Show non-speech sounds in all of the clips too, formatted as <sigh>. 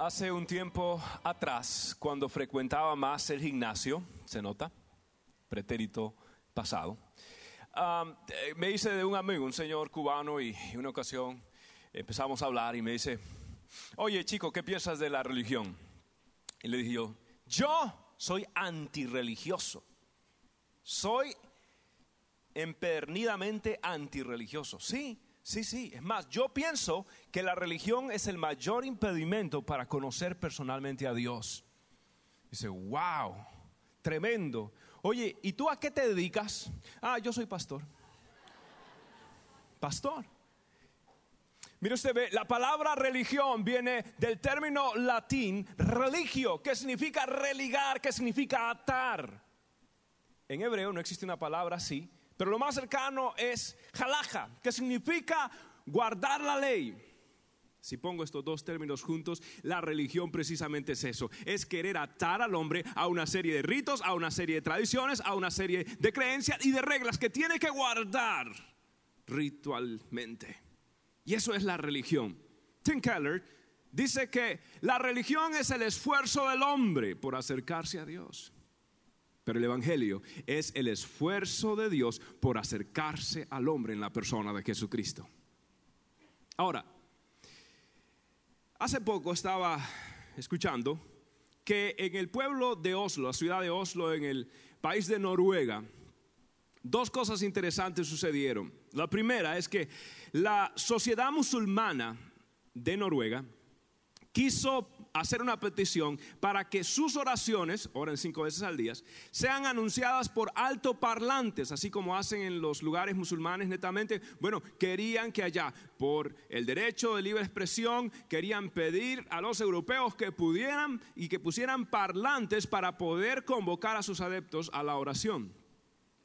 hace un tiempo atrás, cuando frecuentaba más el gimnasio, se nota, pretérito pasado, eh, me hice de un amigo, un señor cubano, y una ocasión empezamos a hablar y me dice, oye chico, ¿qué piensas de la religión? Y le dije yo, yo soy antirreligioso, soy empernidamente antirreligioso, sí Sí, sí. Es más, yo pienso que la religión es el mayor impedimento para conocer personalmente a Dios. Dice, wow, tremendo. Oye, ¿y tú a qué te dedicas? Ah, yo soy pastor. Pastor. Mire usted, ve, la palabra religión viene del término latín religio, que significa religar, que significa atar. En hebreo no existe una palabra así, pero lo más cercano es halaja, que significa guardar la ley. Si pongo estos dos términos juntos, la religión precisamente es eso, es querer atar al hombre a una serie de ritos, a una serie de tradiciones, a una serie de creencias y de reglas que tiene que guardar ritualmente. Y eso es la religión. Tim Keller dice que la religión es el esfuerzo del hombre por acercarse a Dios. Pero el Evangelio es el esfuerzo de Dios por acercarse al hombre en la persona de Jesucristo. Ahora, hace poco estaba escuchando que en el pueblo de Oslo, la ciudad de Oslo, en el país de Noruega, dos cosas interesantes sucedieron. La primera es que la sociedad musulmana de Noruega quiso hacer una petición para que sus oraciones, oren cinco veces al día, sean anunciadas por altoparlantes, así como hacen en los lugares musulmanes netamente. Bueno, querían que allá, por el derecho de libre expresión, querían pedir a los europeos que pudieran y que pusieran parlantes para poder convocar a sus adeptos a la oración.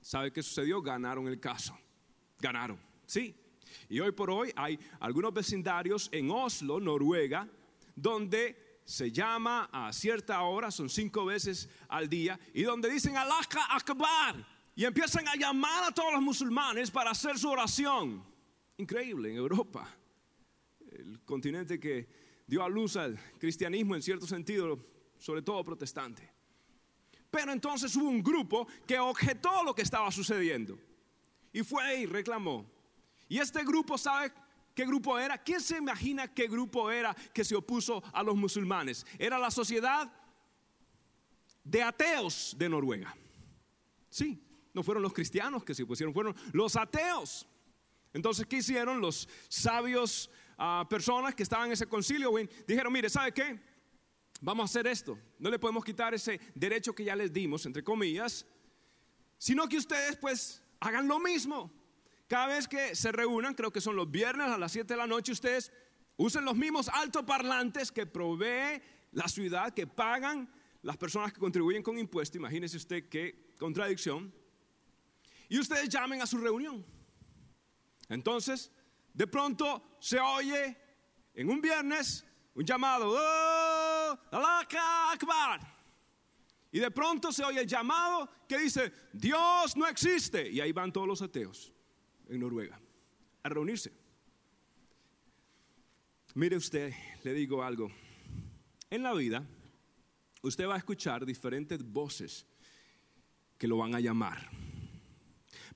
¿Sabe qué sucedió? Ganaron el caso. Ganaron, sí. Y hoy por hoy hay algunos vecindarios en Oslo, Noruega, donde se llama a cierta hora, son cinco veces al día, y donde dicen Allah Akbar, y empiezan a llamar a todos los musulmanes para hacer su oración. Increíble en Europa, el continente que dio a luz al cristianismo en cierto sentido, sobre todo protestante. Pero entonces hubo un grupo que objetó lo que estaba sucediendo y fue y reclamó. Y este grupo, ¿sabe ¿Qué grupo era? ¿Quién se imagina qué grupo era que se opuso a los musulmanes? Era la sociedad de ateos de Noruega. Sí, no fueron los cristianos que se opusieron, fueron los ateos. Entonces, ¿qué hicieron los sabios ah, personas que estaban en ese concilio? Dijeron, mire, ¿sabe qué? Vamos a hacer esto. No le podemos quitar ese derecho que ya les dimos, entre comillas, sino que ustedes pues hagan lo mismo. Cada vez que se reúnan, creo que son los viernes a las 7 de la noche, ustedes usen los mismos altoparlantes que provee la ciudad, que pagan las personas que contribuyen con impuestos. Imagínese usted qué contradicción. Y ustedes llamen a su reunión. Entonces, de pronto se oye en un viernes un llamado, ¡Oh, Akbar! Y de pronto se oye el llamado que dice, Dios no existe. Y ahí van todos los ateos en Noruega a reunirse. Mire usted, le digo algo. En la vida, usted va a escuchar diferentes voces que lo van a llamar.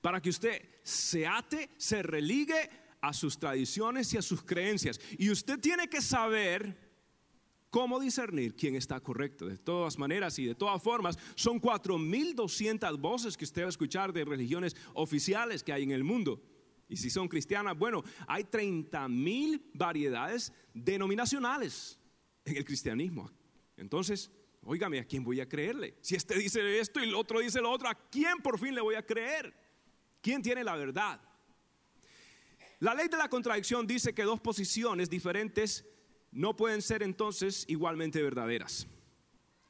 Para que usted se ate, se religue a sus tradiciones y a sus creencias. Y usted tiene que saber cómo discernir quién está correcto. De todas maneras y de todas formas, son 4.200 voces que usted va a escuchar de religiones oficiales que hay en el mundo. Y si son cristianas, bueno, hay 30.000 variedades denominacionales en el cristianismo. Entonces, óigame, ¿a quién voy a creerle? Si este dice esto y el otro dice lo otro, ¿a quién por fin le voy a creer? ¿Quién tiene la verdad? La ley de la contradicción dice que dos posiciones diferentes no pueden ser entonces igualmente verdaderas.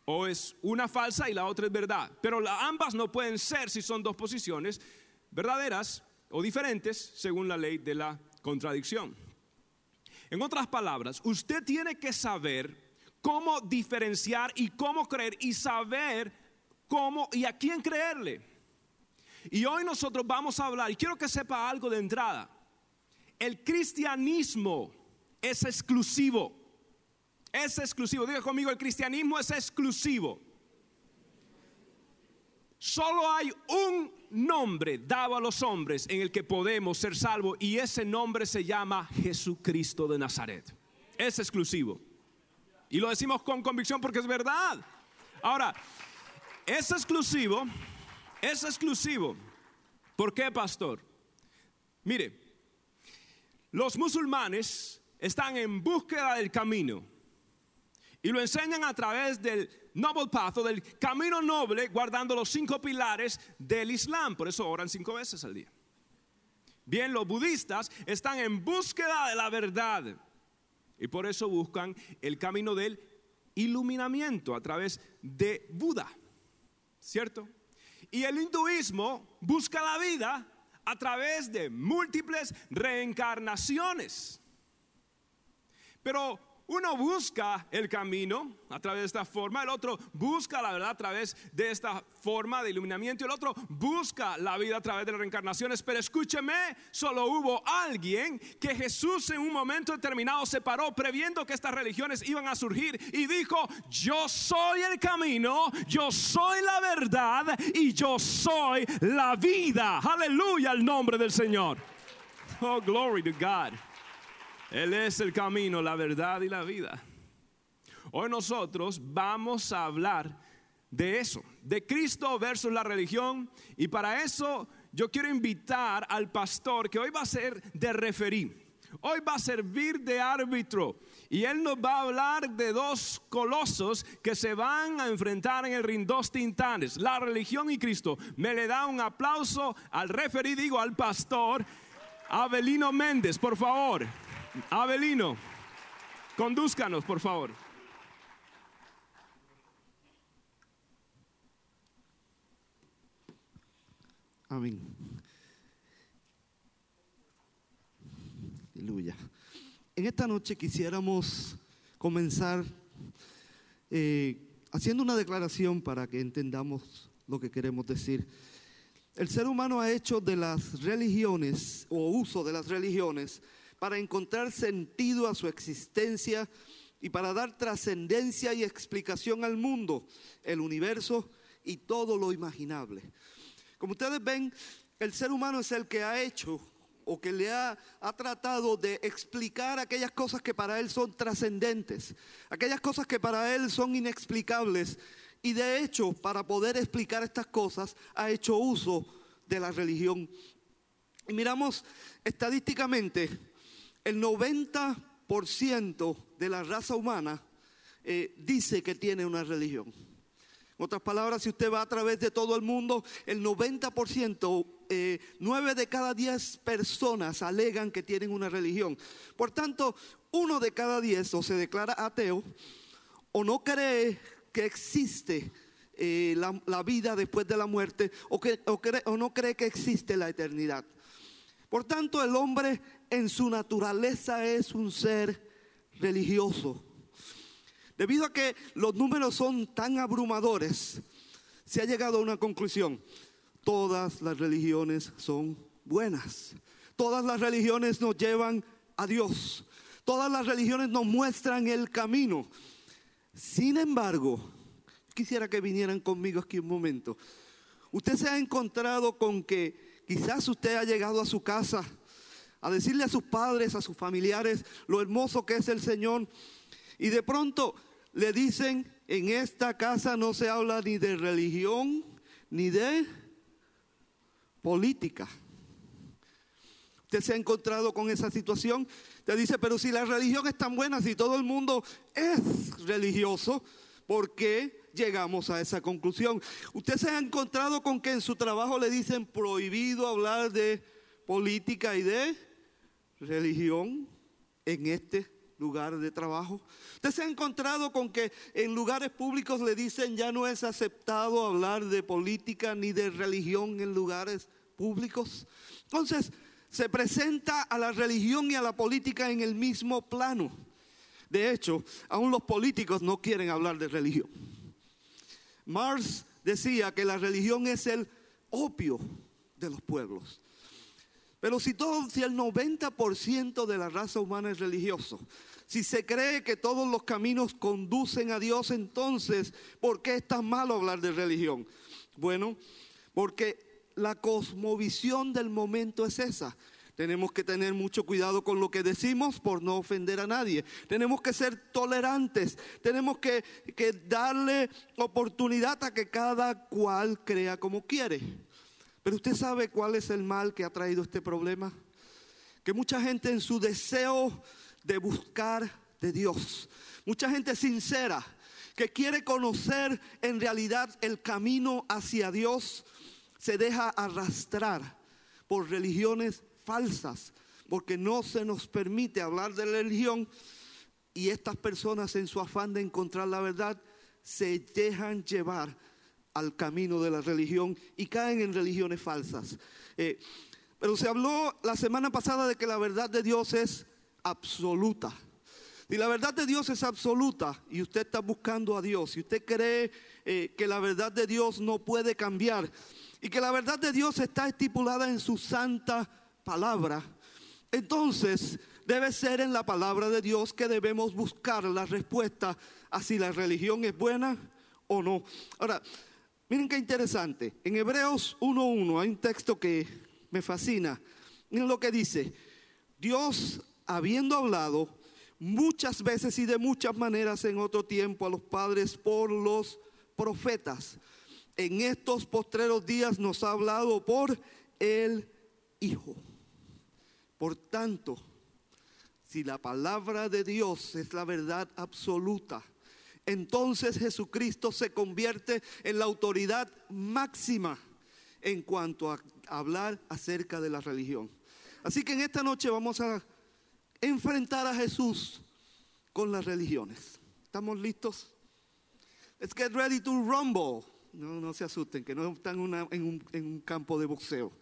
O es una falsa y la otra es verdad. Pero ambas no pueden ser si son dos posiciones verdaderas o diferentes según la ley de la contradicción. En otras palabras, usted tiene que saber cómo diferenciar y cómo creer y saber cómo y a quién creerle. Y hoy nosotros vamos a hablar, y quiero que sepa algo de entrada, el cristianismo es exclusivo. Es exclusivo. Diga conmigo, el cristianismo es exclusivo. Solo hay un nombre dado a los hombres en el que podemos ser salvos y ese nombre se llama Jesucristo de Nazaret. Es exclusivo. Y lo decimos con convicción porque es verdad. Ahora, es exclusivo, es exclusivo. ¿Por qué, pastor? Mire, los musulmanes están en búsqueda del camino y lo enseñan a través del noble path o del camino noble, guardando los cinco pilares del Islam. Por eso oran cinco veces al día. Bien, los budistas están en búsqueda de la verdad y por eso buscan el camino del iluminamiento a través de Buda, ¿cierto? Y el hinduismo busca la vida a través de múltiples reencarnaciones. Pero uno busca el camino a través de esta forma, el otro busca la verdad a través de esta forma de iluminamiento, el otro busca la vida a través de las reencarnaciones. Pero escúcheme, solo hubo alguien que Jesús en un momento determinado separó, previendo que estas religiones iban a surgir, y dijo, yo soy el camino, yo soy la verdad y yo soy la vida. Aleluya al nombre del Señor. Oh, glory to God. Él es el camino, la verdad y la vida. Hoy nosotros vamos a hablar de eso, de Cristo versus la religión. Y para eso yo quiero invitar al pastor que hoy va a ser de referí. Hoy va a servir de árbitro y él nos va a hablar de dos colosos que se van a enfrentar en el ring, dos tintanes, la religión y Cristo. Me le da un aplauso al referí, digo al pastor Abelino Méndez, por favor. Abelino, condúzcanos, por favor. Amén. Aleluya. En esta noche quisiéramos comenzar eh, haciendo una declaración para que entendamos lo que queremos decir. El ser humano ha hecho de las religiones o uso de las religiones para encontrar sentido a su existencia y para dar trascendencia y explicación al mundo, el universo y todo lo imaginable. Como ustedes ven, el ser humano es el que ha hecho o que le ha, ha, tratado de explicar aquellas cosas que para él son trascendentes, aquellas cosas que para él son inexplicables. Y de hecho, para poder explicar estas cosas, ha hecho uso de la religión. Y miramos estadísticamente, el 90% de la raza humana eh, dice que tiene una religión. En otras palabras, si usted va a través de todo el mundo, el 90%, eh, 9 de cada 10 personas alegan que tienen una religión. Por tanto, uno de cada 10 o se declara ateo o no cree que existe eh, la, vida después de la muerte o, que, cree, o no cree que existe la eternidad. Por tanto, el hombre en su naturaleza es un ser religioso. Debido a que los números son tan abrumadores, se ha llegado a una conclusión. Todas las religiones son buenas. Todas las religiones nos llevan a Dios. Todas las religiones nos muestran el camino. Sin embargo, quisiera que vinieran conmigo aquí un momento. Usted se ha encontrado con que quizás usted ha llegado a su casa a decirle a sus padres, a sus familiares, lo hermoso que es el Señor. Y de pronto le dicen, en esta casa no se habla ni de religión, ni de política. Usted se ha encontrado con esa situación. Te dice, pero si la religión es tan buena, si todo el mundo es religioso, ¿por qué llegamos a esa conclusión? Usted se ha encontrado con que en su trabajo le dicen prohibido hablar de política y de religión en este lugar de trabajo? ¿Usted se ha encontrado con que en lugares públicos le dicen ya no es aceptado hablar de política ni de religión en lugares públicos? Entonces, se presenta a la religión y a la política en el mismo plano. De hecho, aún los políticos no quieren hablar de religión. Marx decía que la religión es el opio de los pueblos. Pero si todo, si el 90% de la raza humana es religioso, si se cree que todos los caminos conducen a Dios, entonces, ¿por qué es tan malo hablar de religión? Bueno, porque la cosmovisión del momento es esa. Tenemos que tener mucho cuidado con lo que decimos por no ofender a nadie. Tenemos que ser tolerantes. Tenemos que, que darle oportunidad a que cada cual crea como quiere. Pero usted sabe cuál es el mal que ha traído este problema. Que mucha gente en su deseo de buscar de Dios, mucha gente sincera, que quiere conocer en realidad el camino hacia Dios, se deja arrastrar por religiones falsas, porque no se nos permite hablar de religión y estas personas en su afán de encontrar la verdad se dejan llevar al camino de la religión y caen en religiones falsas. Eh, pero se habló la semana pasada de que la verdad de Dios es absoluta. Si la verdad de Dios es absoluta y usted está buscando a Dios, y usted cree eh, que la verdad de Dios no puede cambiar y que la verdad de Dios está estipulada en su santa palabra, entonces debe ser en la palabra de Dios que debemos buscar la respuesta a si la religión es buena o no. Ahora, Miren qué interesante. En Hebreos 1.1 hay un texto que me fascina. Miren lo que dice. Dios, habiendo hablado muchas veces y de muchas maneras en otro tiempo a los padres por los profetas, en estos postreros días nos ha hablado por el Hijo. Por tanto, si la palabra de Dios es la verdad absoluta, entonces Jesucristo se convierte en la autoridad máxima en cuanto a hablar acerca de la religión. Así que en esta noche vamos a enfrentar a Jesús con las religiones. ¿Estamos listos? Let's get ready to rumble. No, no se asusten, que no están en, un, en un campo de boxeo.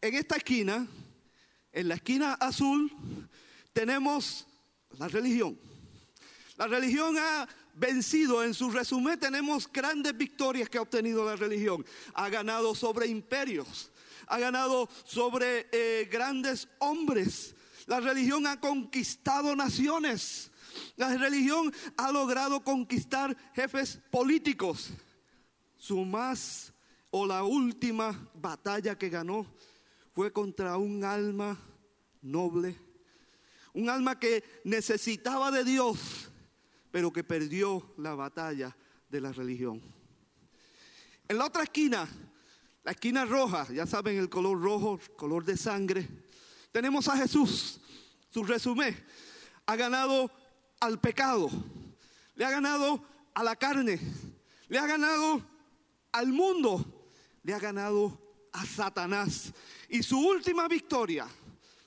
En esta esquina, en la esquina azul, tenemos la religión. La religión ha vencido, en su resumen tenemos grandes victorias que ha obtenido la religión. Ha ganado sobre imperios, ha ganado sobre eh, grandes hombres. La religión ha conquistado naciones. La religión ha logrado conquistar jefes políticos. Su más o la última batalla que ganó fue contra un alma noble, un alma que necesitaba de Dios pero que perdió la batalla de la religión. En la otra esquina, la esquina roja, ya saben el color rojo, color de sangre, tenemos a Jesús. Su resumen, ha ganado al pecado, le ha ganado a la carne, le ha ganado al mundo, le ha ganado a Satanás. Y su última victoria,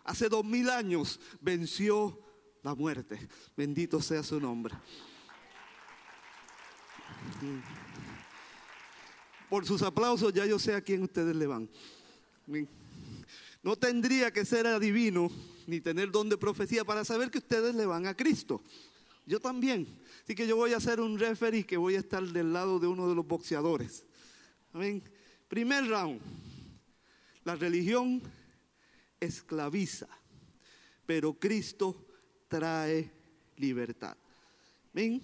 hace dos mil años, venció la muerte. Bendito sea su nombre. Por sus aplausos ya yo sé a quién ustedes le van. No tendría que ser adivino ni tener don de profecía para saber que ustedes le van a Cristo. Yo también. Así que yo voy a hacer un referee que voy a estar del lado de uno de los boxeadores. Amén. Primer round. La religión esclaviza, pero Cristo trae libertad. ¿Ven?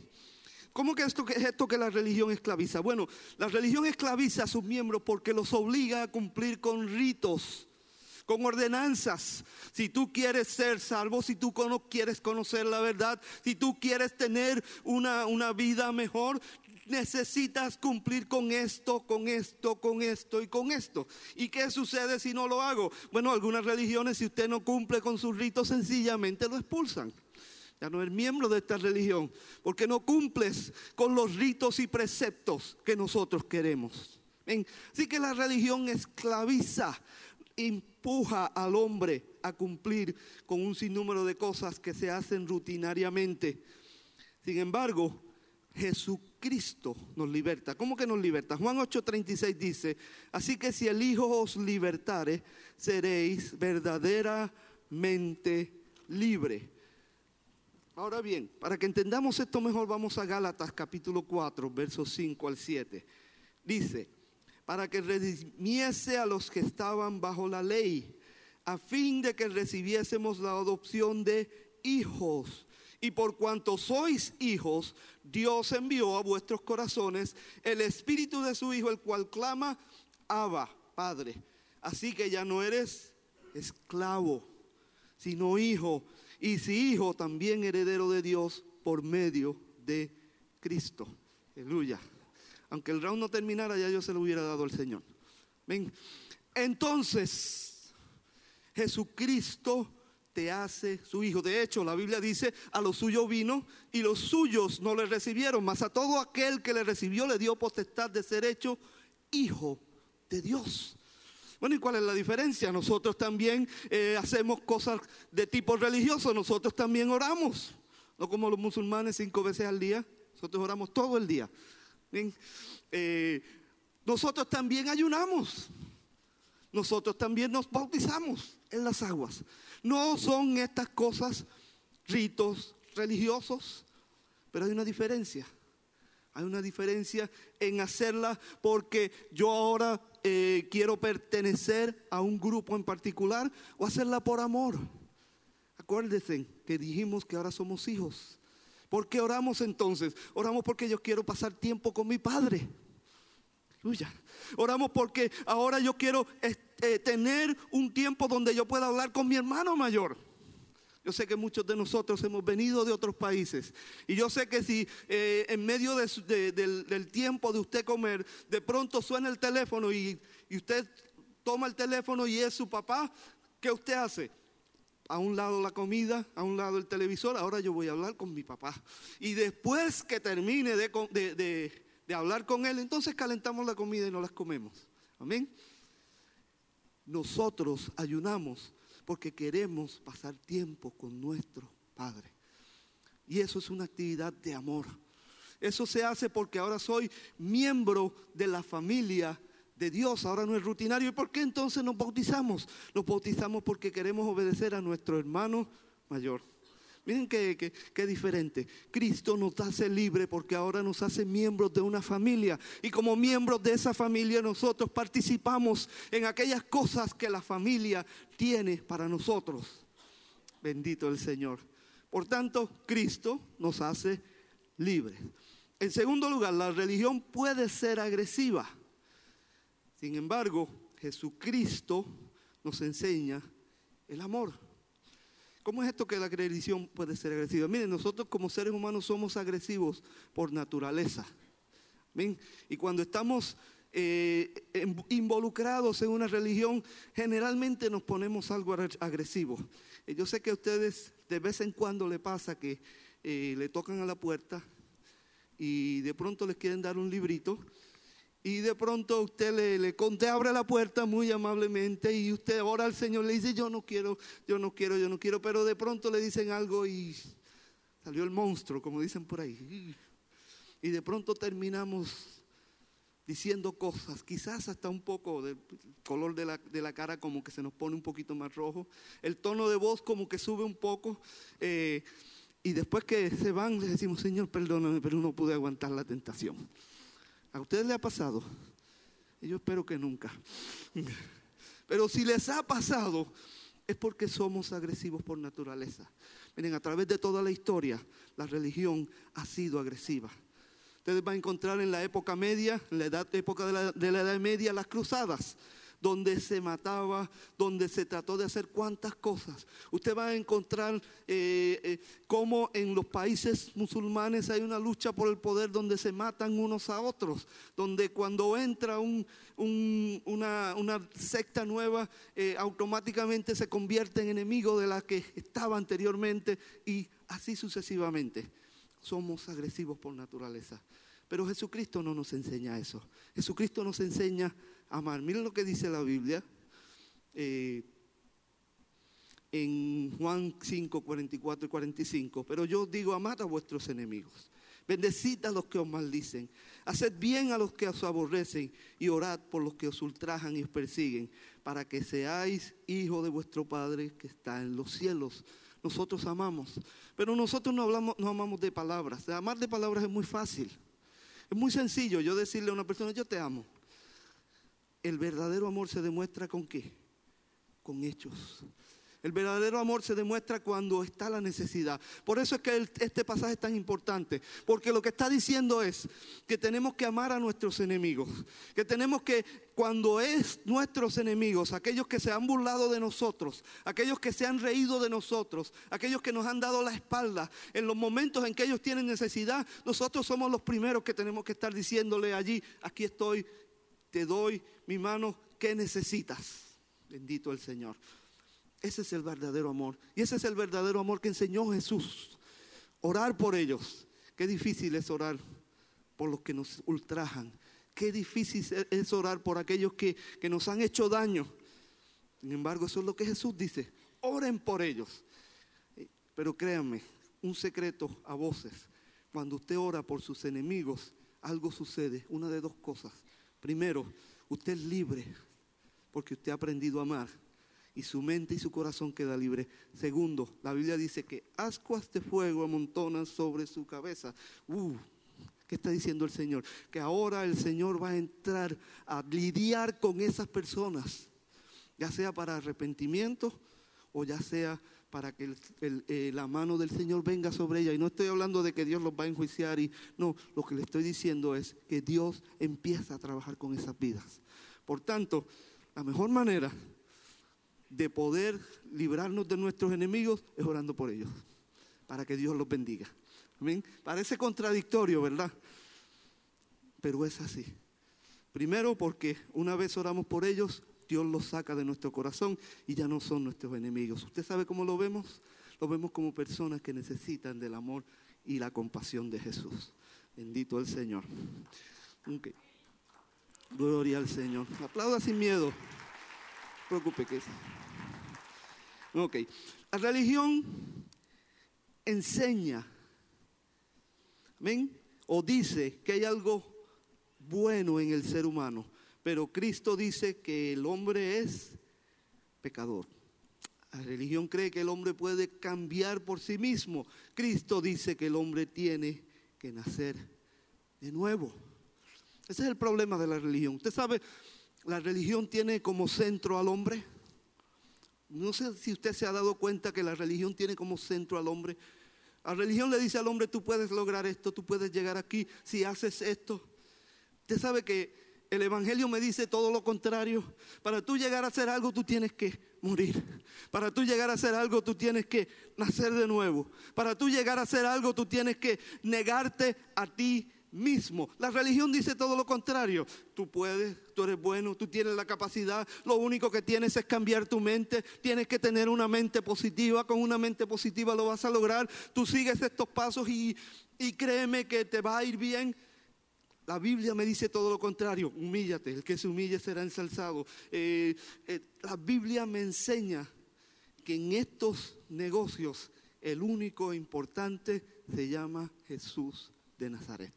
¿Cómo que esto, es esto que la religión esclaviza? Bueno, la religión esclaviza a sus miembros porque los obliga a cumplir con ritos, con ordenanzas. Si tú quieres ser salvo, si tú quieres conocer la verdad, si tú quieres tener una, una vida mejor, necesitas cumplir con esto, con esto, con esto y con esto. ¿Y qué sucede si no lo hago? Bueno, algunas religiones, si usted no cumple con sus ritos, sencillamente lo expulsan. Ya no es miembro de esta religión, porque no cumples con los ritos y preceptos que nosotros queremos. Así que la religión esclaviza, empuja al hombre a cumplir con un sinnúmero de cosas que se hacen rutinariamente. Sin embargo, Jesucristo nos liberta. ¿Cómo que nos liberta? Juan 8:36 dice, así que si el Hijo os libertare, seréis verdaderamente libre. Ahora bien, para que entendamos esto mejor, vamos a Gálatas capítulo 4, versos 5 al 7. Dice, para que redimiese a los que estaban bajo la ley, a fin de que recibiésemos la adopción de hijos. Y por cuanto sois hijos, Dios envió a vuestros corazones el espíritu de su Hijo, el cual clama, Abba, Padre. Así que ya no eres esclavo, sino hijo. Y si hijo, también heredero de Dios por medio de Cristo. Aleluya. Aunque el round no terminara, ya yo se lo hubiera dado al Señor. Ven. Entonces, Jesucristo te hace su hijo. De hecho, la Biblia dice, a los suyos vino y los suyos no le recibieron, mas a todo aquel que le recibió le dio potestad de ser hecho hijo de Dios. Bueno, ¿y cuál es la diferencia? Nosotros también eh, hacemos cosas de tipo religioso, nosotros también oramos, no como los musulmanes cinco veces al día, nosotros oramos todo el día. Eh, nosotros también ayunamos, nosotros también nos bautizamos en las aguas. No son estas cosas ritos religiosos, pero hay una diferencia. Hay una diferencia en hacerla porque yo ahora eh, quiero pertenecer a un grupo en particular o hacerla por amor. Acuérdense que dijimos que ahora somos hijos. ¿Por qué oramos entonces? Oramos porque yo quiero pasar tiempo con mi padre. Oramos porque ahora yo quiero eh, tener un tiempo donde yo pueda hablar con mi hermano mayor. Yo sé que muchos de nosotros hemos venido de otros países. Y yo sé que si eh, en medio del, tiempo de usted comer, de pronto suena el teléfono y, usted toma el teléfono y es su papá, ¿qué usted hace? A un lado la comida, a un lado el televisor, ahora yo voy a hablar con mi papá. Y después que termine de hablar con él, entonces calentamos la comida y no las comemos. Amén. Nosotros ayunamos porque queremos pasar tiempo con nuestro Padre. Y eso es una actividad de amor. Eso se hace porque ahora soy miembro de la familia de Dios, ahora no es rutinario. ¿Y por qué entonces nos bautizamos? Nos bautizamos porque queremos obedecer a nuestro hermano mayor. Miren qué, diferente. Cristo nos hace libre porque ahora nos hace miembros de una familia. Y como miembros de esa familia nosotros participamos en aquellas cosas que la familia tiene para nosotros. Bendito el Señor. Por tanto, Cristo nos hace libres. En segundo lugar, la religión puede ser agresiva. Sin embargo, Jesucristo nos enseña el amor. ¿Cómo es esto que la religión puede ser agresiva? Miren, nosotros como seres humanos somos agresivos por naturaleza. Y cuando estamos eh, involucrados en una religión, generalmente nos ponemos algo agresivo. Yo sé que a ustedes de vez en cuando le pasa que eh, le tocan a la puerta y de pronto les quieren dar un librito y de pronto usted le, le abre la puerta muy amablemente y usted ora al Señor, le dice, yo no quiero, yo no quiero, yo no quiero, pero de pronto le dicen algo y salió el monstruo, como dicen por ahí. Y de pronto terminamos diciendo cosas, quizás hasta un poco del color de la, de la, cara como que se nos pone un poquito más rojo, el tono de voz como que sube un poco. Eh, y después que se van, le decimos, Señor, perdóname, pero no pude aguantar la tentación. ¿A ustedes les ha pasado? yo espero que nunca. <laughs> Pero si les ha pasado, es porque somos agresivos por naturaleza. Miren, a través de toda la historia, la religión ha sido agresiva. Ustedes van a encontrar en la época media, en la edad, época de la, de la Edad Media, las cruzadas donde se mataba, donde se trató de hacer cuantas cosas. Usted va a encontrar eh, eh, cómo en los países musulmanes hay una lucha por el poder donde se matan unos a otros, donde cuando entra una, secta nueva, eh, automáticamente se convierte en enemigo de la que estaba anteriormente y así sucesivamente. Somos agresivos por naturaleza. Pero Jesucristo no nos enseña eso. Jesucristo nos enseña amar. Miren lo que dice la Biblia eh, en Juan 5, 44 y 45. Pero yo digo, amad a vuestros enemigos. Bendecid a los que os maldicen. Haced bien a los que os aborrecen y orad por los que os ultrajan y os persiguen, para que seáis hijos de vuestro Padre que está en los cielos. Nosotros amamos, pero nosotros no, hablamos, no amamos de palabras. Amar de palabras es muy fácil. Es muy sencillo yo decirle a una persona, yo te amo el verdadero amor se demuestra con qué? con hechos. El verdadero amor se demuestra cuando está la necesidad. Por eso es que este pasaje es tan importante. Porque lo que está diciendo es que tenemos que amar a nuestros enemigos. Que tenemos que, cuando es nuestros enemigos, aquellos que se han burlado de nosotros, aquellos que se han reído de nosotros, aquellos que nos han dado la espalda, en los momentos en que ellos tienen necesidad, nosotros somos los primeros que tenemos que estar diciéndole allí, aquí estoy, te doy mi mano, ¿qué necesitas? Bendito el Señor. Ese es el verdadero amor. Y ese es el verdadero amor que enseñó Jesús. Orar por ellos. Qué difícil es orar por los que nos ultrajan. Qué difícil es orar por aquellos que, que nos han hecho daño. Sin embargo, eso es lo que Jesús dice. Oren por ellos. Pero créanme, un secreto a voces. Cuando usted ora por sus enemigos, algo sucede. Una de dos cosas. Primero, usted es libre porque usted ha aprendido a amar y su mente y su corazón queda libre. Segundo, la Biblia dice que ascuas de fuego amontonan sobre su cabeza. Uh, ¿Qué está diciendo el Señor? Que ahora el Señor va a entrar a lidiar con esas personas, ya sea para arrepentimiento o ya sea para que eh, la mano del Señor venga sobre ella. Y no estoy hablando de que Dios los va a enjuiciar, y no, lo que le estoy diciendo es que Dios empieza a trabajar con esas vidas. Por tanto, la mejor manera de poder librarnos de nuestros enemigos es orando por ellos, para que Dios los bendiga. Parece contradictorio, ¿verdad? Pero es así. Primero porque una vez oramos por ellos, Dios los saca de nuestro corazón y ya no son nuestros enemigos. ¿Usted sabe cómo lo vemos? Lo vemos como personas que necesitan del amor y la compasión de Jesús. Bendito el Señor. Gloria al Señor. Aplauda sin miedo. No preocupe que Ok. La religión enseña, ¿ven? O dice que hay algo bueno en el ser humano, pero Cristo dice que el hombre es pecador. La religión cree que el hombre puede cambiar por sí mismo. Cristo dice que el hombre tiene que nacer de nuevo. Ese es el problema de la religión. Usted sabe, la religión tiene como centro al hombre. No sé si usted se ha dado cuenta que la religión tiene como centro al hombre. La religión le dice al hombre, tú puedes lograr esto, tú puedes llegar aquí si haces esto. Usted sabe que el Evangelio me dice todo lo contrario. Para tú llegar a hacer algo, tú tienes que morir. Para tú llegar a hacer algo, tú tienes que nacer de nuevo. Para tú llegar a hacer algo, tú tienes que negarte a ti mismo. La religión dice todo lo contrario. Tú puedes, tú eres bueno, tú tienes la capacidad. Lo único que tienes es cambiar tu mente. Tienes que tener una mente positiva. Con una mente positiva lo vas a lograr. Tú sigues estos pasos y, créeme que te va a ir bien. La Biblia me dice todo lo contrario. Humíllate. El que se humille será ensalzado. Eh, eh, la Biblia me enseña que en estos negocios el único importante se llama Jesús de Nazaret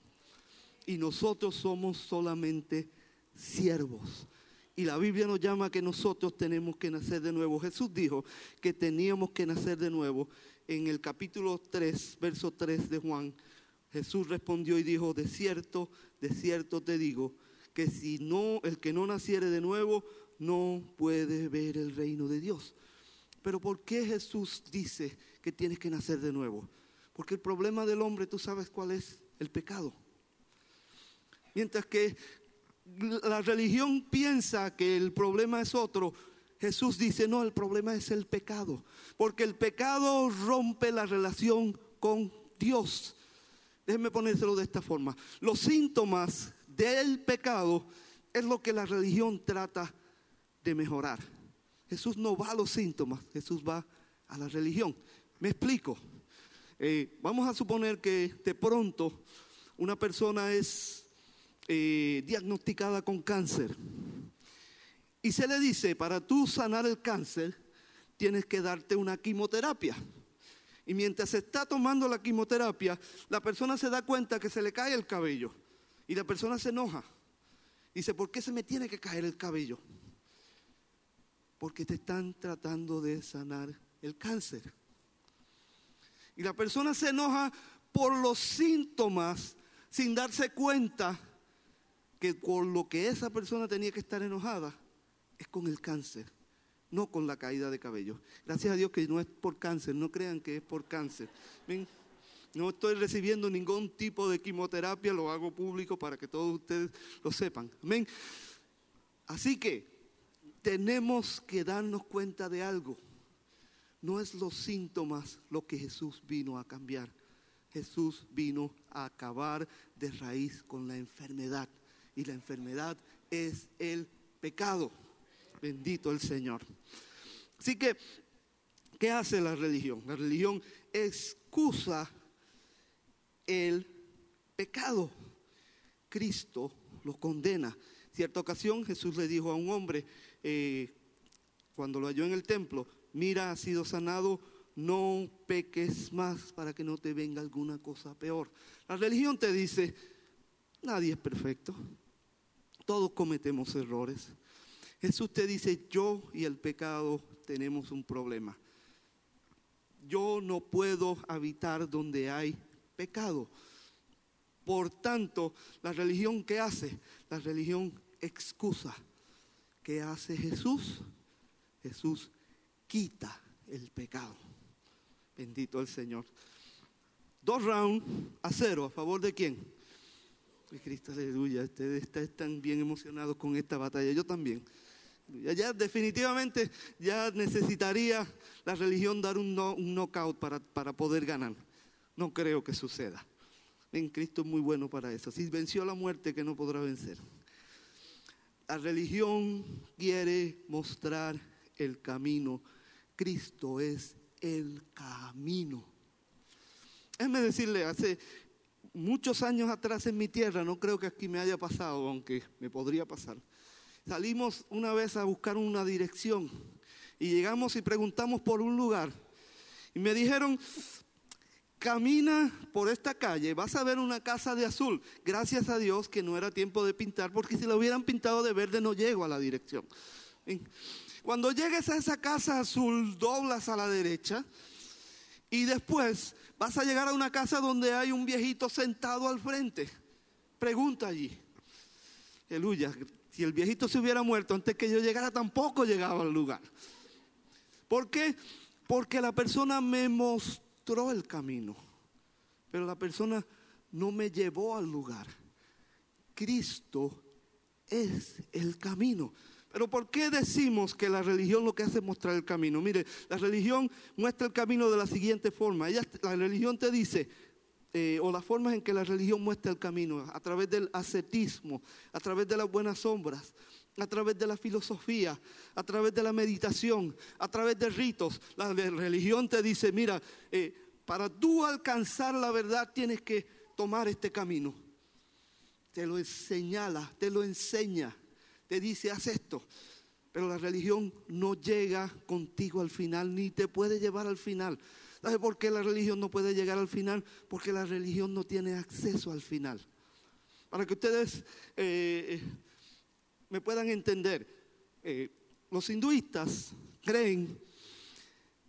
y nosotros somos solamente siervos. Y la Biblia nos llama que nosotros tenemos que nacer de nuevo. Jesús dijo que teníamos que nacer de nuevo. En el capítulo 3, verso 3 de Juan, Jesús respondió y dijo, de cierto, de cierto te digo, que si no, el que no naciere de nuevo, no puede ver el reino de Dios. Pero ¿por qué Jesús dice que tienes que nacer de nuevo? Porque el problema del hombre, tú sabes cuál es, el pecado. Mientras que la religión piensa que el problema es otro, Jesús dice, no, el problema es el pecado. Porque el pecado rompe la relación con Dios. Déjenme ponérselo de esta forma. Los síntomas del pecado es lo que la religión trata de mejorar. Jesús no va a los síntomas, Jesús va a la religión. Me explico. Eh, vamos a suponer que de pronto una persona es eh, diagnosticada con cáncer. Y se le dice, para tú sanar el cáncer, tienes que darte una quimioterapia. Y mientras se está tomando la quimioterapia, la persona se da cuenta que se le cae el cabello. Y la persona se enoja. Dice, ¿por qué se me tiene que caer el cabello? Porque te están tratando de sanar el cáncer. Y la persona se enoja por los síntomas sin darse cuenta que con lo que esa persona tenía que estar enojada es con el cáncer. No con la caída de cabello. Gracias a Dios que no es por cáncer, no crean que es por cáncer. No estoy recibiendo ningún tipo de quimioterapia, lo hago público para que todos ustedes lo sepan. Así que tenemos que darnos cuenta de algo. No es los síntomas lo que Jesús vino a cambiar. Jesús vino a acabar de raíz con la enfermedad. Y la enfermedad es el pecado. Bendito el Señor. Así que, ¿qué hace la religión? La religión excusa el pecado. Cristo lo condena. Cierta ocasión Jesús le dijo a un hombre, eh, cuando lo halló en el templo, mira, ha sido sanado, no peques más para que no te venga alguna cosa peor. La religión te dice, nadie es perfecto, todos cometemos errores. Jesús te dice, yo y el pecado tenemos un problema. Yo no puedo habitar donde hay pecado. Por tanto, la religión, ¿qué hace? La religión excusa. ¿Qué hace Jesús? Jesús quita el pecado. Bendito el Señor. Dos rounds a cero. ¿A favor de quién? Cristo, aleluya. Ustedes están bien emocionados con esta batalla. Yo también. Ya definitivamente ya necesitaría la religión dar un, knockout para, para poder ganar. No creo que suceda. En Cristo es muy bueno para eso. Si venció la muerte, que no podrá vencer. La religión quiere mostrar el camino. Cristo es el camino. Déjeme decirle, hace muchos años atrás en mi tierra, no creo que aquí me haya pasado, aunque me podría pasar. Salimos una vez a buscar una dirección y llegamos y preguntamos por un lugar. Y me dijeron, camina por esta calle, vas a ver una casa de azul. Gracias a Dios que no era tiempo de pintar, porque si lo hubieran pintado de verde no llego a la dirección. Cuando llegues a esa casa azul, doblas a la derecha y después vas a llegar a una casa donde hay un viejito sentado al frente. Pregunta allí. Aleluya. Si el viejito se hubiera muerto antes que yo llegara, tampoco llegaba al lugar. ¿Por qué? Porque la persona me mostró el camino, pero la persona no me llevó al lugar. Cristo es el camino. Pero ¿por qué decimos que la religión lo que hace es mostrar el camino? Mire, la religión muestra el camino de la siguiente forma. Ella, la religión te dice, eh, o las formas en que la religión muestra el camino, a través del ascetismo, a través de las buenas sombras, a través de la filosofía, a través de la meditación, a través de ritos. La religión te dice, mira, eh, para tú alcanzar la verdad tienes que tomar este camino. Te lo señala, te lo enseña, te dice, haz esto. Pero la religión no llega contigo al final, ni te puede llevar al final. ¿Sabe por qué la religión no puede llegar al final? Porque la religión no tiene acceso al final. Para que ustedes eh, me puedan entender, eh, los hinduistas creen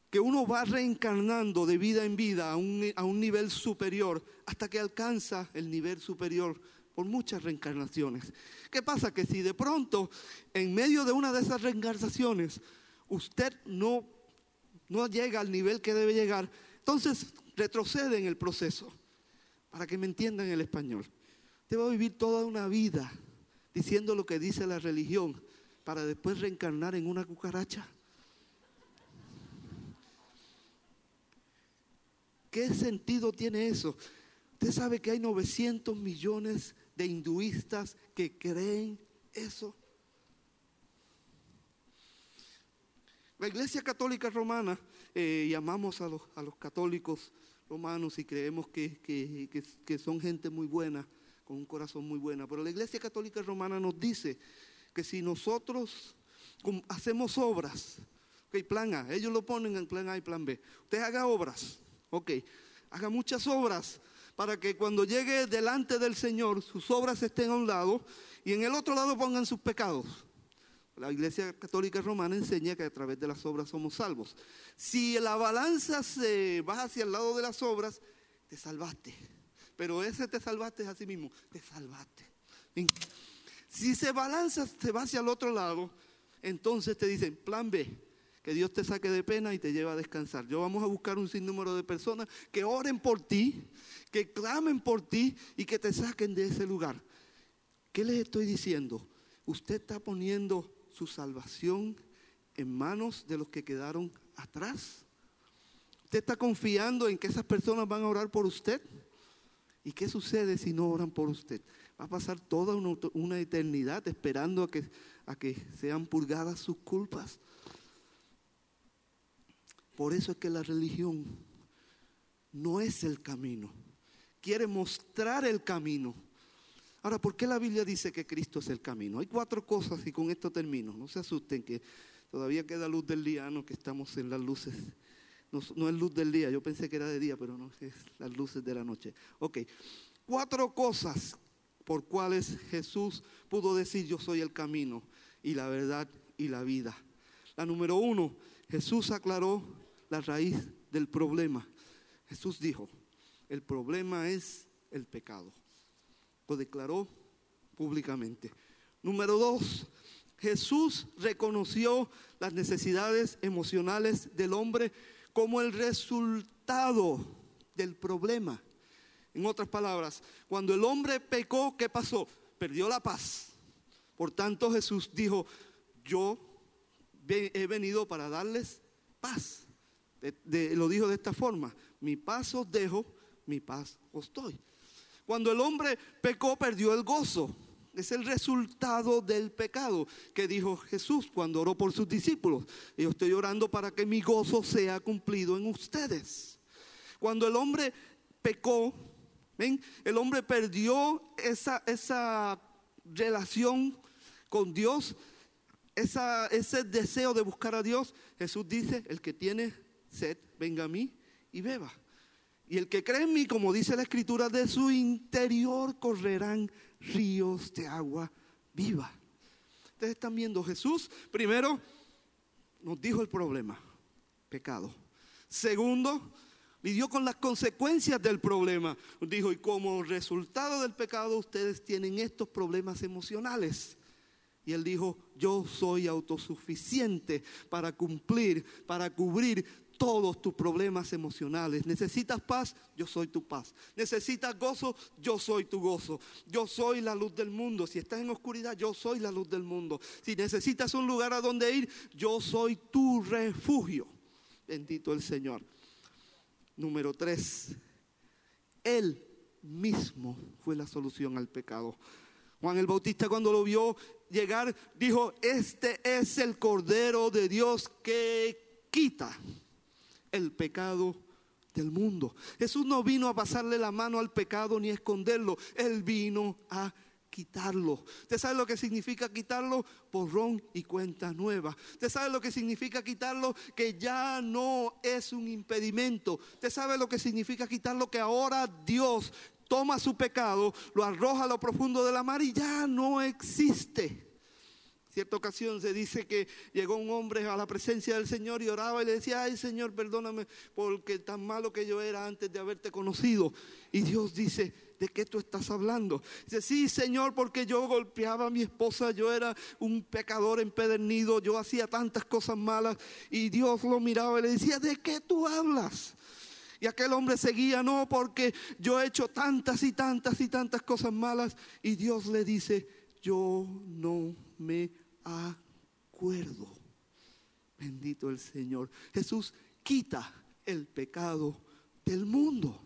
que uno va reencarnando de vida en vida a un, a un nivel superior hasta que alcanza el nivel superior por muchas reencarnaciones. ¿Qué pasa? Que si de pronto, en medio de una de esas reencarnaciones, usted no, no llega al nivel que debe llegar, entonces retrocede en el proceso. Para que me entiendan el español. Usted va a vivir toda una vida diciendo lo que dice la religión para después reencarnar en una cucaracha. ¿Qué sentido tiene eso? Usted sabe que hay 900 millones de hinduistas que creen eso. La Iglesia Católica Romana, eh, llamamos a los, a los, católicos romanos y creemos que, que son gente muy buena, con un corazón muy bueno. Pero la Iglesia Católica Romana nos dice que si nosotros hacemos obras, ok, plan A, ellos lo ponen en plan A y plan B, usted haga obras, ok, haga muchas obras para que cuando llegue delante del Señor sus obras estén a un lado y en el otro lado pongan sus pecados. La Iglesia Católica Romana enseña que a través de las obras somos salvos. Si la balanza se va hacia el lado de las obras, te salvaste pero ese te salvaste a sí mismo, te salvaste. Si se balanza, se va hacia el otro lado, entonces te dicen, plan B, que Dios te saque de pena y te lleve a descansar. Yo vamos a buscar un sinnúmero de personas que oren por ti, que clamen por ti y que te saquen de ese lugar. ¿Qué les estoy diciendo? Usted está poniendo su salvación en manos de los que quedaron atrás. Usted está confiando en que esas personas van a orar por usted. ¿Y qué sucede si no oran por usted? Va a pasar toda una, eternidad esperando a que, a que sean purgadas sus culpas. Por eso es que la religión no es el camino. Quiere mostrar el camino. Ahora, ¿por qué la Biblia dice que Cristo es el camino? Hay cuatro cosas y con esto termino. No se asusten que todavía queda luz del día, no que estamos en las luces. No, es luz del día, yo pensé que era de día, pero no, es las luces de la noche. Ok, cuatro cosas por cuales Jesús pudo decir yo soy el camino y la verdad y la vida. La número uno, Jesús aclaró la raíz del problema. Jesús dijo, el problema es el pecado. Lo declaró públicamente. Número dos, Jesús reconoció las necesidades emocionales del hombre como el resultado del problema. En otras palabras, cuando el hombre pecó, ¿qué pasó? Perdió la paz. Por tanto, Jesús dijo, yo he venido para darles paz. lo dijo de esta forma, mi paz os dejo, mi paz os doy. Cuando el hombre pecó, perdió el gozo. Es el resultado del pecado que dijo Jesús cuando oró por sus discípulos. Yo estoy orando para que mi gozo sea cumplido en ustedes. Cuando el hombre pecó, el hombre perdió esa, esa relación con Dios, ese deseo de buscar a Dios. Jesús dice, el que tiene sed, venga a mí y beba. Y el que cree en mí, como dice la escritura, de su interior correrán ríos de agua viva. Ustedes están viendo, Jesús primero nos dijo el problema, pecado. Segundo, lidió con las consecuencias del problema. Dijo, y como resultado del pecado ustedes tienen estos problemas emocionales. Y él dijo, yo soy autosuficiente para cumplir, para cubrir todos tus problemas emocionales. Necesitas paz, yo soy tu paz. Necesitas gozo, yo soy tu gozo. Yo soy la luz del mundo. Si estás en oscuridad, yo soy la luz del mundo. Si necesitas un lugar a donde ir, yo soy tu refugio. Bendito el Señor. Número tres, Él mismo fue la solución al pecado. Juan el Bautista cuando lo vio llegar dijo, este es el Cordero de Dios que quita el pecado del mundo. Jesús no vino a pasarle la mano al pecado ni a esconderlo, Él vino a quitarlo. ¿Usted sabe lo que significa quitarlo? Borrón y cuenta nueva. ¿Usted sabe lo que significa quitarlo? Que ya no es un impedimento. ¿Usted sabe lo que significa quitarlo? Que ahora Dios toma su pecado, lo arroja a lo profundo de la mar y ya no existe. Cierta ocasión se dice que llegó un hombre a la presencia del Señor y oraba y le decía, ay Señor, perdóname porque tan malo que yo era antes de haberte conocido. Y Dios dice, ¿de qué tú estás hablando? Dice, sí, Señor, porque yo golpeaba a mi esposa, yo era un pecador empedernido, yo hacía tantas cosas malas. Y Dios lo miraba y le decía, ¿de qué tú hablas? Y aquel hombre seguía, no, porque yo he hecho tantas y tantas y tantas cosas malas. Y Dios le dice, yo no me acuerdo. Bendito el Señor. Jesús quita el pecado del mundo.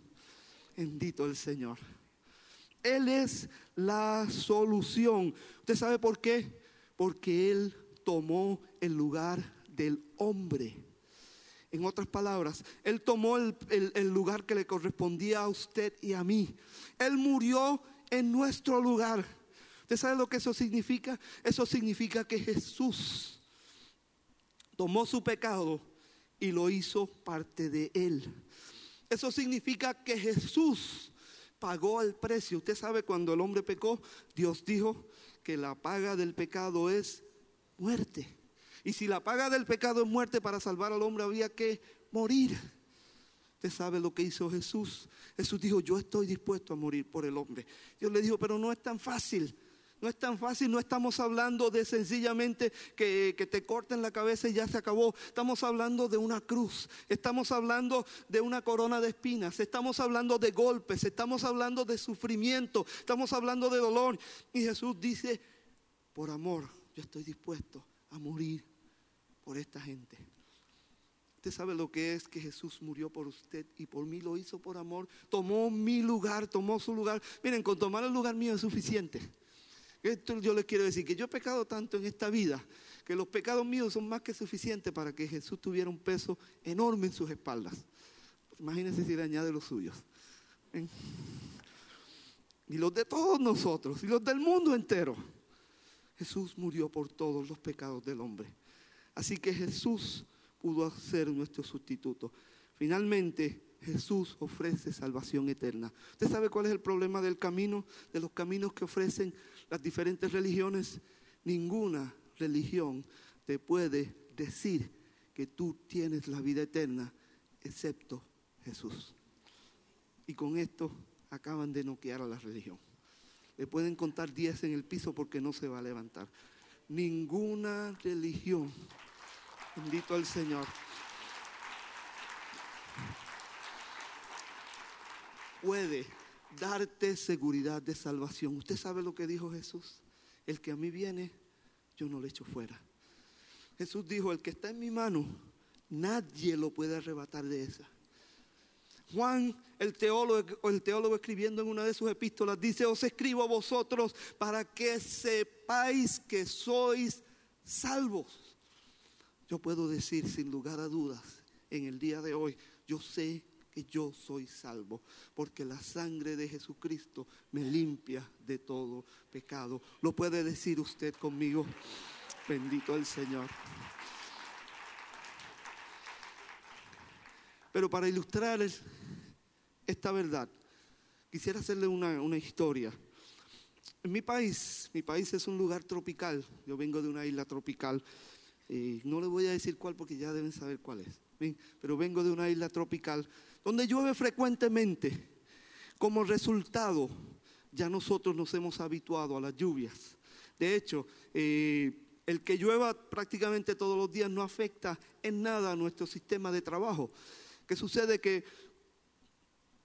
Bendito el Señor. Él es la solución. ¿Usted sabe por qué? Porque Él tomó el lugar del hombre. En otras palabras, Él tomó el, lugar que le correspondía a usted y a mí. Él murió en nuestro lugar. ¿Usted sabe lo que eso significa? Eso significa que Jesús tomó su pecado y lo hizo parte de Él. Eso significa que Jesús pagó el precio. Usted sabe cuando el hombre pecó, Dios dijo que la paga del pecado es muerte. Y si la paga del pecado es muerte, para salvar al hombre había que morir. Usted sabe lo que hizo Jesús. Jesús dijo, yo estoy dispuesto a morir por el hombre. Dios le dijo, pero no es tan fácil. No es tan fácil, no estamos hablando de sencillamente que, te corten la cabeza y ya se acabó. Estamos hablando de una cruz, estamos hablando de una corona de espinas, estamos hablando de golpes, estamos hablando de sufrimiento, estamos hablando de dolor. Y Jesús dice, por amor, yo estoy dispuesto a morir por esta gente. Usted sabe lo que es que Jesús murió por usted y por mí lo hizo por amor. Tomó mi lugar, tomó su lugar. Miren, con tomar el lugar mío es suficiente. Esto yo les quiero decir que yo he pecado tanto en esta vida que los pecados míos son más que suficientes para que Jesús tuviera un peso enorme en sus espaldas. Imagínense si le añade los suyos. Y los de todos nosotros y los del mundo entero. Jesús murió por todos los pecados del hombre. Así que Jesús pudo ser nuestro sustituto. Finalmente, Jesús ofrece salvación eterna. ¿Usted sabe cuál es el problema del camino, de los caminos que ofrecen las diferentes religiones? Ninguna religión te puede decir que tú tienes la vida eterna, excepto Jesús. Y con esto acaban de noquear a la religión. Le pueden contar 10 en el piso porque no se va a levantar. Ninguna religión Bendito al Señor. Puede darte seguridad de salvación. ¿Usted sabe lo que dijo Jesús? El que a mí viene, yo no le echo fuera. Jesús dijo, el que está en mi mano, nadie lo puede arrebatar de esa. Juan, el teólogo, el teólogo escribiendo en una de sus epístolas, dice, os escribo a vosotros para que sepáis que sois salvos yo puedo decir sin lugar a dudas en el día de hoy, yo sé que yo soy salvo, porque la sangre de Jesucristo me limpia de todo pecado. ¿Lo puede decir usted conmigo? Bendito el Señor. Pero para ilustrar esta verdad, quisiera hacerle una, una historia. En mi país, mi país es un lugar tropical, yo vengo de una isla tropical no le voy a decir cuál porque ya deben saber cuál es. Pero vengo de una isla tropical donde llueve frecuentemente. Como resultado, ya nosotros nos hemos habituado a las lluvias. De hecho, eh, el que llueva prácticamente todos los días no afecta en nada a nuestro sistema de trabajo. ¿Qué sucede? Que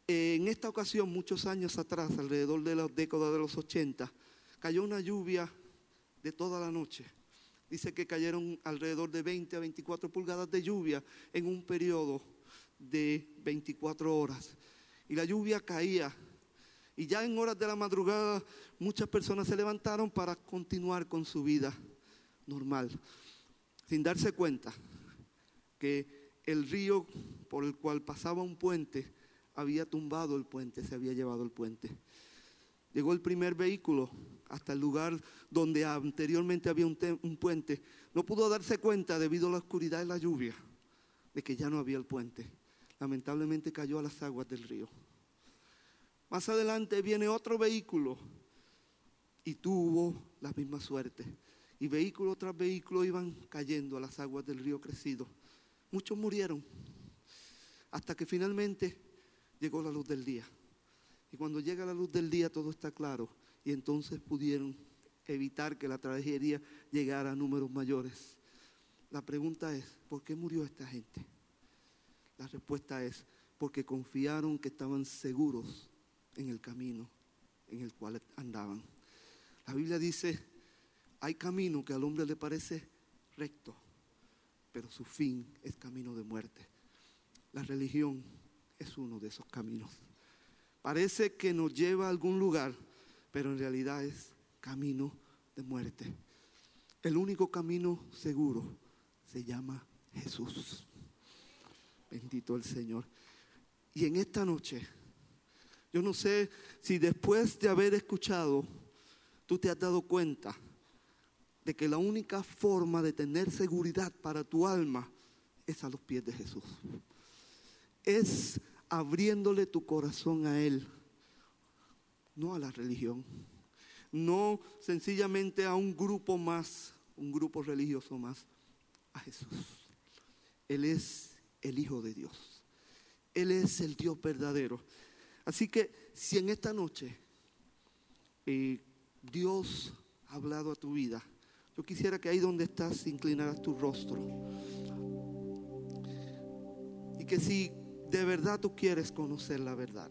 en esta ocasión, muchos años atrás, alrededor de la década de los 80, cayó una lluvia de toda la noche dice que cayeron alrededor de 20 a 24 pulgadas de lluvia en un periodo de 24 horas. Y la lluvia caía. Y ya en horas de la madrugada muchas personas se levantaron para continuar con su vida normal, sin darse cuenta que el río por el cual pasaba un puente había tumbado el puente, se había llevado el puente. Llegó el primer vehículo hasta el lugar donde anteriormente había un, puente. No pudo darse cuenta debido a la oscuridad y la lluvia de que ya no había el puente. Lamentablemente cayó a las aguas del río. Más adelante viene otro vehículo y tuvo la misma suerte. Y vehículo tras vehículo iban cayendo a las aguas del río crecido. Muchos murieron hasta que finalmente llegó la luz del día. Y cuando llega la luz del día todo está claro y entonces pudieron evitar que la tragedia llegara a números mayores. La pregunta es, ¿por qué murió esta gente? La respuesta es, porque confiaron que estaban seguros en el camino en el cual andaban. La Biblia dice, hay camino que al hombre le parece recto, pero su fin es camino de muerte. La religión es uno de esos caminos. Parece que nos lleva a algún lugar, pero en realidad es camino de muerte. El único camino seguro se llama Jesús. Bendito el Señor. Y en esta noche, yo no sé si después de haber escuchado, tú te has dado cuenta de que la única forma de tener seguridad para tu alma es a los pies de Jesús. Es abriéndole tu corazón a Él, no a la religión, no sencillamente a un grupo más, un grupo religioso más, a Jesús. Él es el Hijo de Dios. Él es el Dios verdadero. Así que si en esta noche eh, Dios hablado a tu vida. Yo quisiera que ahí donde estás inclinaras tu rostro. Y que si de verdad tú quieres conocer la verdad,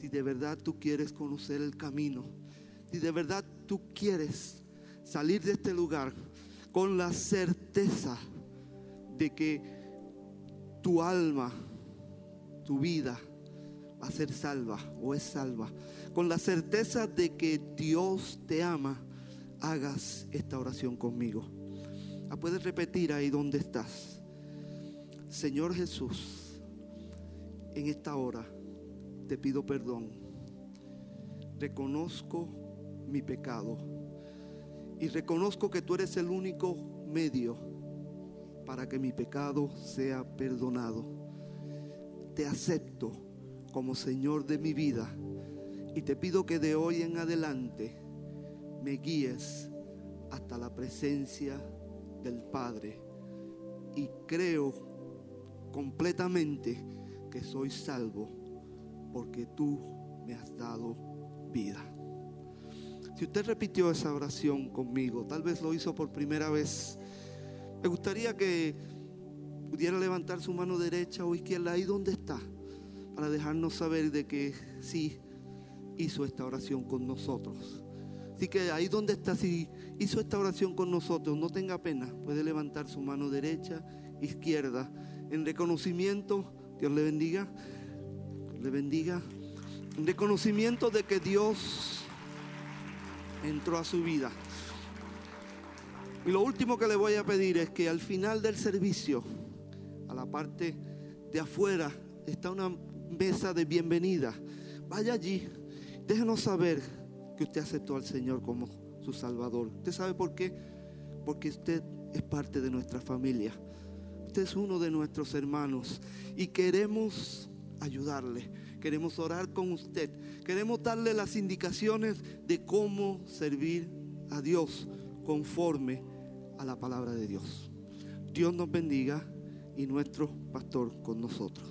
si de verdad tú quieres conocer el camino, si de verdad tú quieres salir de este lugar con la certeza de que tu alma, tu vida va a ser salva o es salva, con la certeza de que Dios te ama, hagas esta oración conmigo. La puedes repetir ahí donde estás. Señor Jesús, en esta hora te pido perdón. Reconozco mi pecado y reconozco que tú eres el único medio para que mi pecado sea perdonado. Te acepto como Señor de mi vida y te pido que de hoy en adelante me guíes hasta la presencia del Padre y creo completamente que soy salvo porque tú me has dado vida. Si usted repitió esa oración conmigo, tal vez lo hizo por primera vez, me gustaría que pudiera levantar su mano derecha o izquierda ahí donde está, para dejarnos saber de que sí hizo esta oración con nosotros. Así que ahí donde está, si hizo esta oración con nosotros, no tenga pena, puede levantar su mano derecha, izquierda, en reconocimiento, Dios le bendiga, le bendiga, en reconocimiento de que Dios entró a su vida. Y lo último que le voy a pedir es que al final del servicio, a la parte de afuera, está una mesa de bienvenida. Vaya allí, déjenos saber que usted aceptó al Señor como su Salvador. ¿Usted sabe por qué? Porque usted es parte de nuestra familia. Usted es uno de nuestros hermanos y queremos ayudarle. Queremos orar con usted. Queremos darle las indicaciones de cómo servir a Dios conforme a la palabra de Dios. Dios nos bendiga y nuestro pastor con nosotros.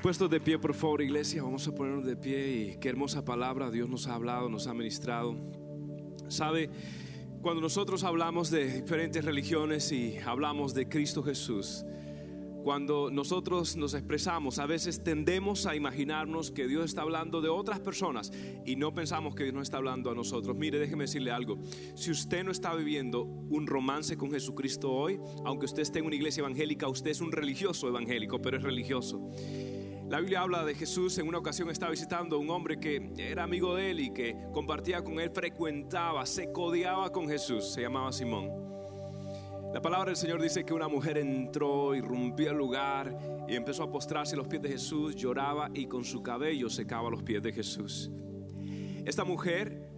Puestos de pie, por favor, iglesia, vamos a ponernos de pie y qué hermosa palabra Dios nos ha hablado, nos ha ministrado. Sabe, cuando nosotros hablamos de diferentes religiones y hablamos de Cristo Jesús, cuando nosotros nos expresamos, a veces tendemos a imaginarnos que Dios está hablando de otras personas y no pensamos que Dios no está hablando a nosotros. Mire, déjeme decirle algo. Si usted no está viviendo un romance con Jesucristo hoy, aunque usted esté en una iglesia evangélica, usted es un religioso evangélico, pero es religioso. La Biblia habla de Jesús, en una ocasión estaba visitando a un hombre que era amigo de él y que compartía con él, frecuentaba, se codiaba con Jesús, se llamaba Simón. La palabra del Señor dice que una mujer entró, irrumpió el lugar y empezó a postrarse a los pies de Jesús, lloraba y con su cabello secaba los pies de Jesús. Esta mujer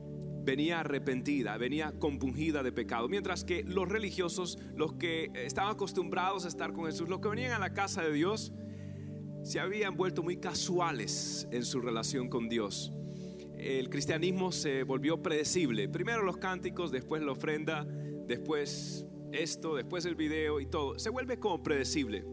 venía arrepentida, venía compungida de pecado, mientras que los religiosos, los que estaban acostumbrados a estar con Jesús, los que venían a la casa de Dios, se habían vuelto muy casuales en su relación con Dios. El cristianismo se volvió predecible. Primero los cánticos, después la ofrenda, después esto, después el video y todo. Se vuelve como predecible.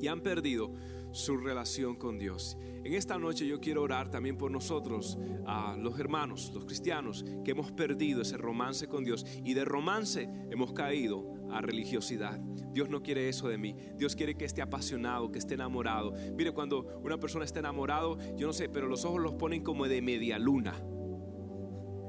Y han perdido su relación con Dios. En esta noche yo quiero orar también por nosotros, a los hermanos, los cristianos, que hemos perdido ese romance con Dios y de romance hemos caído a religiosidad. Dios no quiere eso de mí. Dios quiere que esté apasionado, que esté enamorado. Mire, cuando una persona está enamorado, yo no sé, pero los ojos los ponen como de media luna.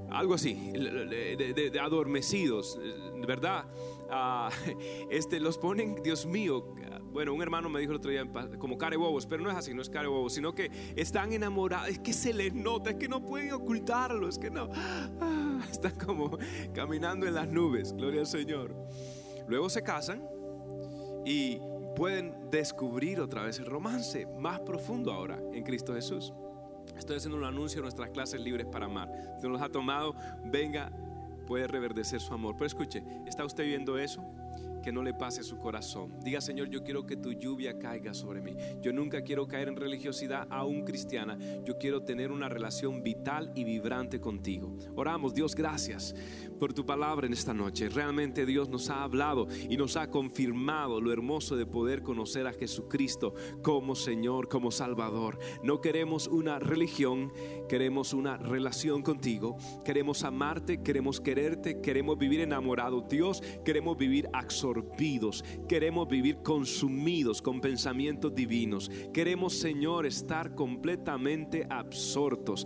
Algo así, de, adormecidos, ¿verdad? Ah, <laughs> este, los ponen, Dios mío, bueno, un hermano me dijo el otro día, como care bobos, pero no es así, no es care bobos, sino que están enamorados, es que se les nota, es que no pueden ocultarlo, es que no, ah, están como caminando en las nubes, gloria al Señor. Luego se casan y pueden descubrir otra vez el romance más profundo ahora en Cristo Jesús. Estoy haciendo un anuncio de nuestras clases libres para amar. Si no los ha tomado, venga, puede reverdecer su amor. Pero escuche, ¿está usted viendo eso? Que no le pase su corazón. Diga, Señor, yo quiero que tu lluvia caiga sobre mí. Yo nunca quiero caer en religiosidad aún cristiana. Yo quiero tener una relación vital y vibrante contigo. Oramos, Dios, gracias por tu palabra en esta noche. Realmente Dios nos ha hablado y nos ha confirmado lo hermoso de poder conocer a Jesucristo como Señor, como Salvador. No queremos una religión, queremos una relación contigo. Queremos amarte, queremos quererte, queremos vivir enamorados. Dios, queremos vivir absorbidos, queremos vivir consumidos con pensamientos divinos. Queremos, Señor, estar completamente absortos,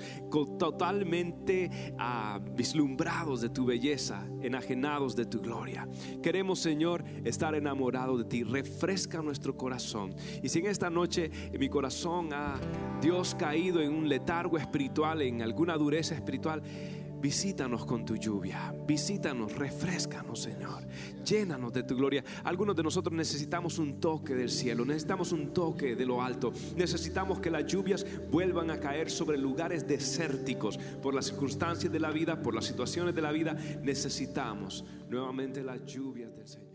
totalmente ah, vislumbrados de tu belleza enajenados de tu gloria. Queremos, Señor, estar enamorados de ti. Refresca nuestro corazón. Y si en esta noche mi corazón ha, Dios, caído en un letargo espiritual, en alguna dureza espiritual, Visítanos con tu lluvia, visítanos, refrescanos, Señor. Llénanos de tu gloria. Algunos de nosotros necesitamos un toque del cielo, necesitamos un toque de lo alto. Necesitamos que las lluvias vuelvan a caer sobre lugares desérticos por las circunstancias de la vida, por las situaciones de la vida. Necesitamos nuevamente las lluvias del Señor.